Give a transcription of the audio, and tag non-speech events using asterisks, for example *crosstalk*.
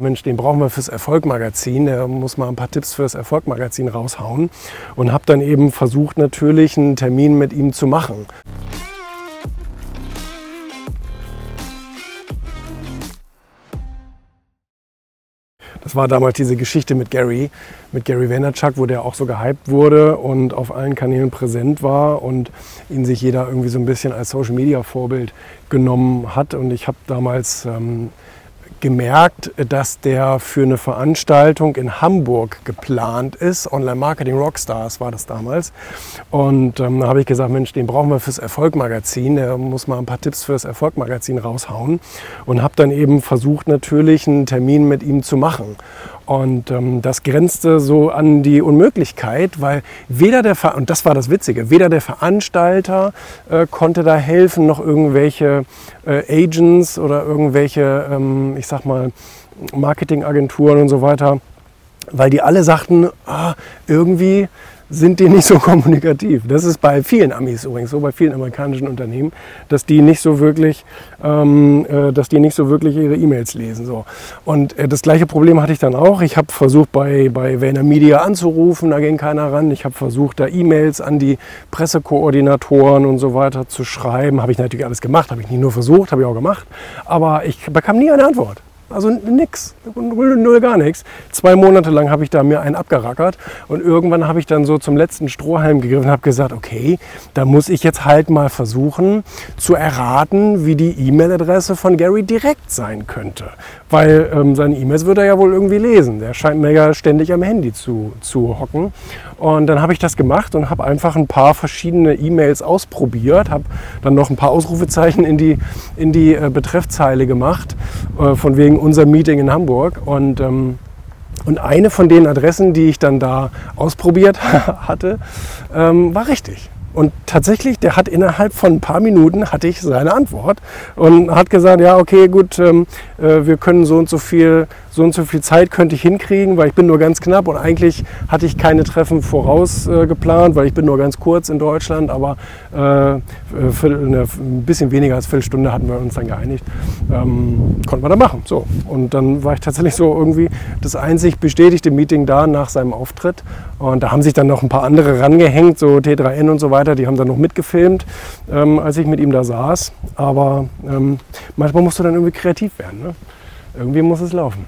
Mensch, den brauchen wir fürs Erfolgmagazin, der muss mal ein paar Tipps fürs Erfolgmagazin raushauen und habe dann eben versucht natürlich einen Termin mit ihm zu machen. Das war damals diese Geschichte mit Gary, mit Gary Vaynerchuk, wo der auch so gehypt wurde und auf allen Kanälen präsent war und ihn sich jeder irgendwie so ein bisschen als Social Media Vorbild genommen hat. Und ich habe damals ähm, gemerkt, dass der für eine Veranstaltung in Hamburg geplant ist. Online Marketing Rockstars war das damals. Und ähm, da habe ich gesagt, Mensch, den brauchen wir fürs Erfolgmagazin. Der muss mal ein paar Tipps fürs Erfolgmagazin raushauen. Und habe dann eben versucht, natürlich einen Termin mit ihm zu machen. Und ähm, das grenzte so an die Unmöglichkeit, weil weder der Ver und das war das Witzige, weder der Veranstalter äh, konnte da helfen, noch irgendwelche äh, Agents oder irgendwelche, ähm, ich sag mal, Marketingagenturen und so weiter, weil die alle sagten, ah, irgendwie sind die nicht so *laughs* kommunikativ. Das ist bei vielen Amis übrigens so, bei vielen amerikanischen Unternehmen, dass die nicht so wirklich, ähm, äh, dass die nicht so wirklich ihre E-Mails lesen. So. Und äh, das gleiche Problem hatte ich dann auch. Ich habe versucht, bei, bei Vayner Media anzurufen, da ging keiner ran. Ich habe versucht, da E-Mails an die Pressekoordinatoren und so weiter zu schreiben. Habe ich natürlich alles gemacht, habe ich nicht nur versucht, habe ich auch gemacht. Aber ich bekam nie eine Antwort. Also nix, null, null gar nichts. Zwei Monate lang habe ich da mir einen abgerackert und irgendwann habe ich dann so zum letzten Strohhalm gegriffen und habe gesagt, okay, da muss ich jetzt halt mal versuchen zu erraten, wie die E-Mail-Adresse von Gary direkt sein könnte. Weil ähm, seine E-Mails würde er ja wohl irgendwie lesen. Der scheint mir ja ständig am Handy zu, zu hocken. Und dann habe ich das gemacht und habe einfach ein paar verschiedene E-Mails ausprobiert, habe dann noch ein paar Ausrufezeichen in die, in die äh, Betreffzeile gemacht, äh, von wegen unser Meeting in Hamburg. Und, ähm, und eine von den Adressen, die ich dann da ausprobiert *laughs* hatte, ähm, war richtig. Und tatsächlich, der hat innerhalb von ein paar Minuten hatte ich seine Antwort und hat gesagt, ja, okay, gut, ähm, äh, wir können so und so viel, so und so viel Zeit könnte ich hinkriegen, weil ich bin nur ganz knapp und eigentlich hatte ich keine Treffen voraus äh, geplant, weil ich bin nur ganz kurz in Deutschland, aber äh, für eine, ein bisschen weniger als Viertelstunde hatten wir uns dann geeinigt, ähm, konnten wir da machen. So und dann war ich tatsächlich so irgendwie das einzig bestätigte Meeting da nach seinem Auftritt und da haben sich dann noch ein paar andere rangehängt, so T3N und so weiter weiter, die haben dann noch mitgefilmt, ähm, als ich mit ihm da saß. Aber ähm, manchmal musst du dann irgendwie kreativ werden. Ne? Irgendwie muss es laufen.